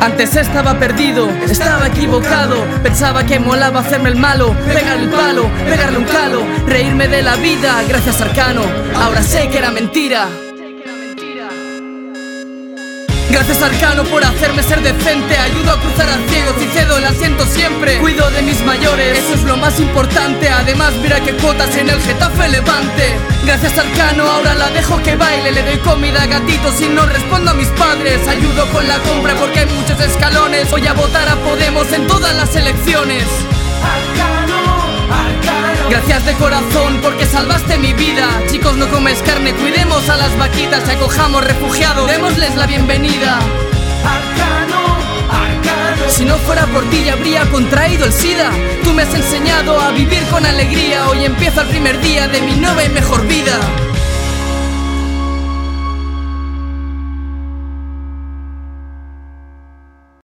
Antes estaba perdido, estaba equivocado. Pensaba que molaba hacerme el malo Pegarle el palo, pegarle un calo Reírme de la vida, gracias Arcano. Ahora sé que era mentira. Gracias Arcano por hacerme ser decente. Ayudo a cruzar a ciegos y cedo el asiento siempre. Cuido de mis mayores, eso es lo más importante. Además mira qué cuotas en el Getafe Levante. Gracias Arcano ahora la dejo que baile. Le doy comida a gatitos y no respondo a mis padres. Ayudo con la compra porque escalones. Voy a votar a Podemos en todas las elecciones. Gracias de corazón porque salvaste mi vida. Chicos no comes carne, cuidemos a las vaquitas Y acojamos refugiados, démosles la bienvenida. Arcano, arcano. Si no fuera por ti ya habría contraído el SIDA. Tú me has enseñado a vivir con alegría. Hoy empieza el primer día de mi nueva y mejor vida